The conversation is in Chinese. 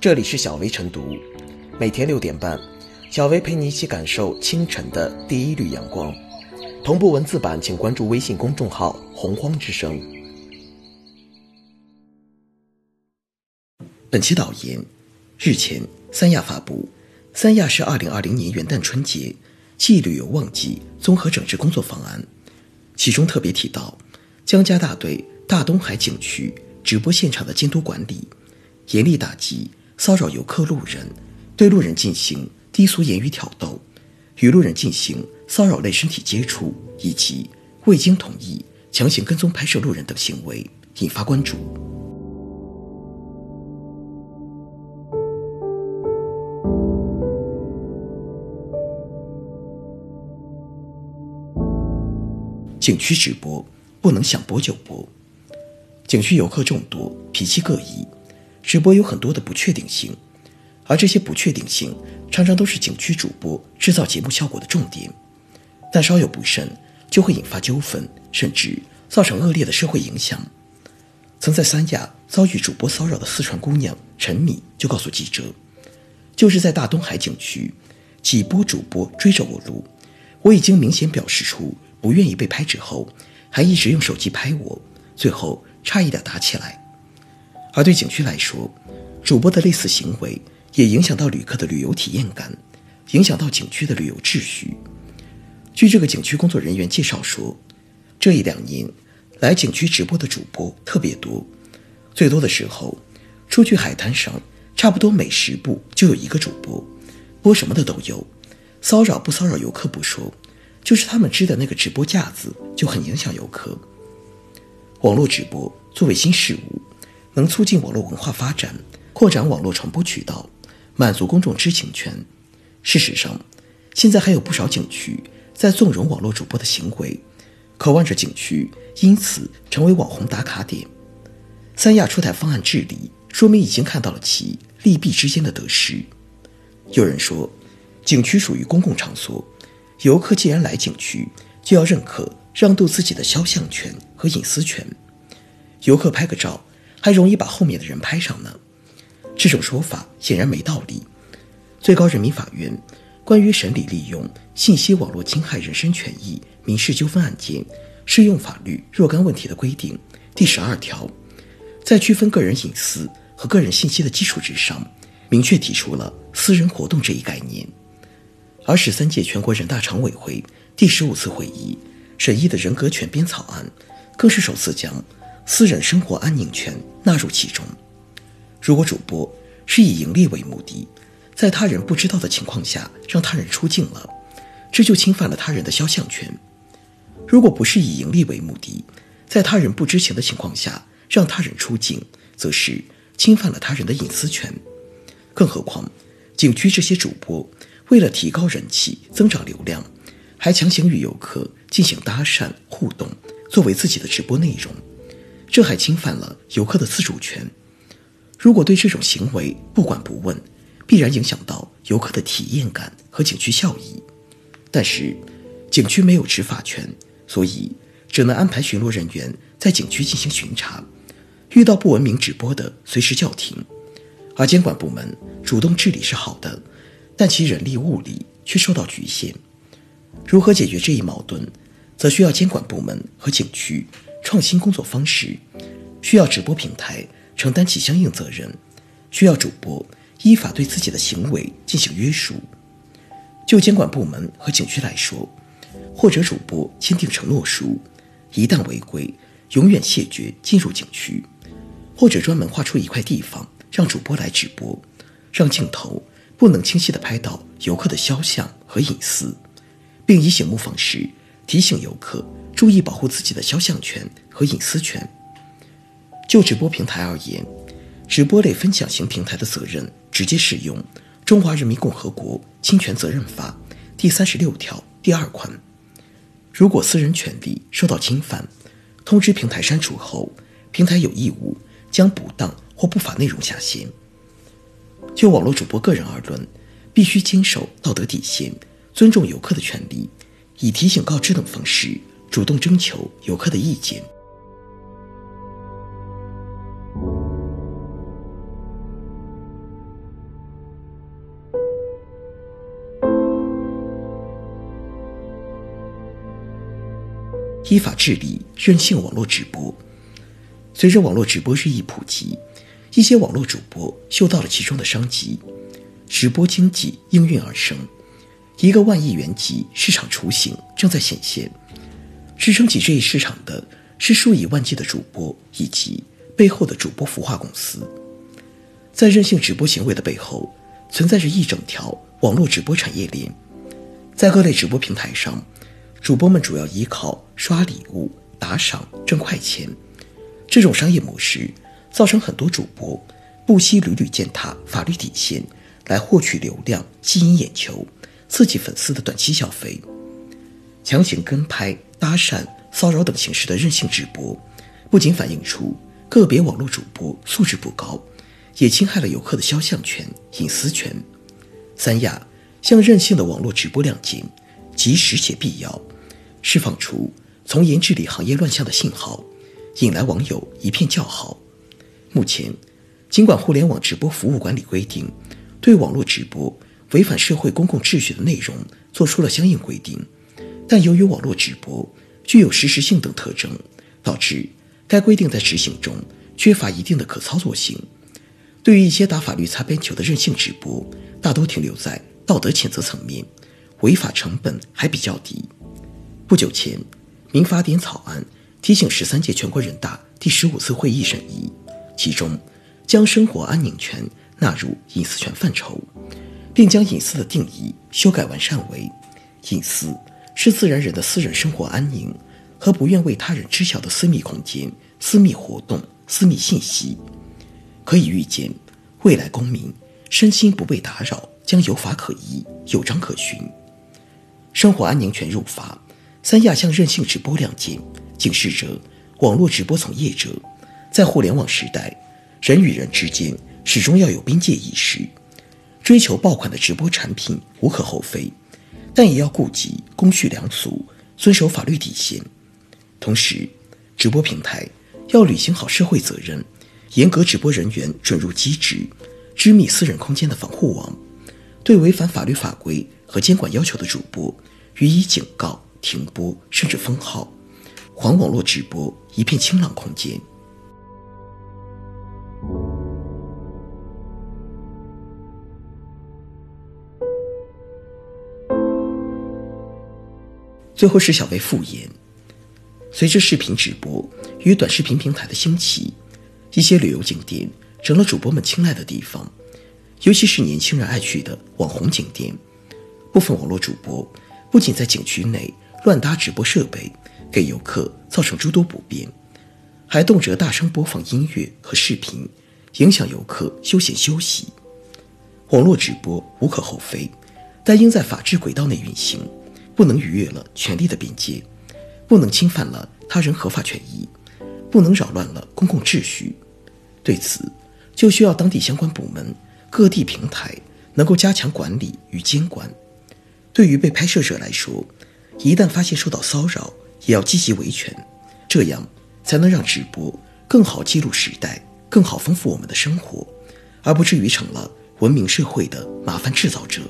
这里是小薇晨读，每天六点半，小薇陪你一起感受清晨的第一缕阳光。同步文字版，请关注微信公众号“洪荒之声”。本期导言：日前，三亚发布《三亚市2020年元旦春节暨旅游旺季综合整治工作方案》，其中特别提到，将加大对大东海景区直播现场的监督管理，严厉打击。骚扰游客、路人，对路人进行低俗言语挑逗，与路人进行骚扰类身体接触，以及未经同意强行跟踪拍摄路人等行为，引发关注。景区直播不能想播就播，景区游客众多，脾气各异。直播有很多的不确定性，而这些不确定性常常都是景区主播制造节目效果的重点，但稍有不慎就会引发纠纷，甚至造成恶劣的社会影响。曾在三亚遭遇主播骚扰的四川姑娘陈米就告诉记者：“就是在大东海景区，几波主播追着我录，我已经明显表示出不愿意被拍之后，还一直用手机拍我，最后差一点打起来。”而对景区来说，主播的类似行为也影响到旅客的旅游体验感，影响到景区的旅游秩序。据这个景区工作人员介绍说，这一两年来景区直播的主播特别多，最多的时候，出去海滩上差不多每十步就有一个主播，播什么的都有。骚扰不骚扰游客不说，就是他们支的那个直播架子就很影响游客。网络直播作为新事物。能促进网络文化发展，扩展网络传播渠道，满足公众知情权。事实上，现在还有不少景区在纵容网络主播的行为，渴望着景区因此成为网红打卡点。三亚出台方案治理，说明已经看到了其利弊之间的得失。有人说，景区属于公共场所，游客既然来景区，就要认可让渡自己的肖像权和隐私权。游客拍个照。还容易把后面的人拍上呢，这种说法显然没道理。最高人民法院关于审理利用信息网络侵害人身权益民事纠纷案件适用法律若干问题的规定第十二条，在区分个人隐私和个人信息的基础之上，明确提出了私人活动这一概念。而十三届全国人大常委会第十五次会议审议的人格权编草案，更是首次将。私人生活安宁权纳入其中。如果主播是以盈利为目的，在他人不知道的情况下让他人出镜了，这就侵犯了他人的肖像权；如果不是以盈利为目的，在他人不知情的情况下让他人出镜，则是侵犯了他人的隐私权。更何况，景区这些主播为了提高人气、增长流量，还强行与游客进行搭讪互动，作为自己的直播内容。这还侵犯了游客的自主权。如果对这种行为不管不问，必然影响到游客的体验感和景区效益。但是，景区没有执法权，所以只能安排巡逻人员在景区进行巡查，遇到不文明直播的随时叫停。而监管部门主动治理是好的，但其人力物力却受到局限。如何解决这一矛盾，则需要监管部门和景区。创新工作方式需要直播平台承担起相应责任，需要主播依法对自己的行为进行约束。就监管部门和景区来说，或者主播签订承诺书，一旦违规，永远谢绝进入景区；或者专门划出一块地方让主播来直播，让镜头不能清晰地拍到游客的肖像和隐私，并以醒目方式提醒游客。注意保护自己的肖像权和隐私权。就直播平台而言，直播类分享型平台的责任直接适用《中华人民共和国侵权责任法》第三十六条第二款。如果私人权利受到侵犯，通知平台删除后，平台有义务将不当或不法内容下线。就网络主播个人而论，必须坚守道德底线，尊重游客的权利，以提醒、告知等方式。主动征求游客的意见。依法治理任性网络直播。随着网络直播日益普及一些网络主播嗅到了其中的商机直播经济应运而生。一个万亿元级市场雏形正在显现。支撑起这一市场的是数以万计的主播以及背后的主播孵化公司。在任性直播行为的背后，存在着一整条网络直播产业链。在各类直播平台上，主播们主要依靠刷礼物、打赏挣快钱。这种商业模式造成很多主播不惜屡屡践踏法律底线，来获取流量、吸引眼球、刺激粉丝的短期消费。强行跟拍、搭讪、骚扰等形式的任性直播，不仅反映出个别网络主播素质不高。也侵害了游客的肖像权、隐私权。三亚向任性的网络直播亮剑，及时且必要，释放出从严治理行业乱象的信号，引来网友一片叫好。目前，尽管互联网直播服务管理规定对网络直播违反社会公共秩序的内容做出了相应规定，但由于网络直播具有实时性等特征，导致该规定在执行中缺乏一定的可操作性。对于一些打法律擦边球的任性直播，大多停留在道德谴责层面，违法成本还比较低。不久前，民法典草案提请十三届全国人大第十五次会议审议，其中将生活安宁权纳入隐私权范畴，并将隐私的定义修改完善为：隐私是自然人的私人生活安宁和不愿为他人知晓的私密空间、私密活动、私密信息。可以预见，未来公民身心不被打扰将有法可依、有章可循。生活安宁权入法，三亚向任性直播亮剑，警示着网络直播从业者，在互联网时代，人与人之间始终要有边界意识。追求爆款的直播产品无可厚非，但也要顾及公序良俗，遵守法律底线。同时，直播平台要履行好社会责任。严格直播人员准入机制，织密私人空间的防护网，对违反法律法规和监管要求的主播予以警告、停播甚至封号，还网络直播一片清朗空间。最后是小薇复言，随着视频直播与短视频平台的兴起。一些旅游景点成了主播们青睐的地方，尤其是年轻人爱去的网红景点。部分网络主播不仅在景区内乱搭直播设备，给游客造成诸多不便，还动辄大声播放音乐和视频，影响游客休闲休息。网络直播无可厚非，但应在法治轨道内运行，不能逾越了权利的边界，不能侵犯了他人合法权益。不能扰乱了公共秩序，对此就需要当地相关部门、各地平台能够加强管理与监管。对于被拍摄者来说，一旦发现受到骚扰，也要积极维权，这样才能让直播更好记录时代，更好丰富我们的生活，而不至于成了文明社会的麻烦制造者。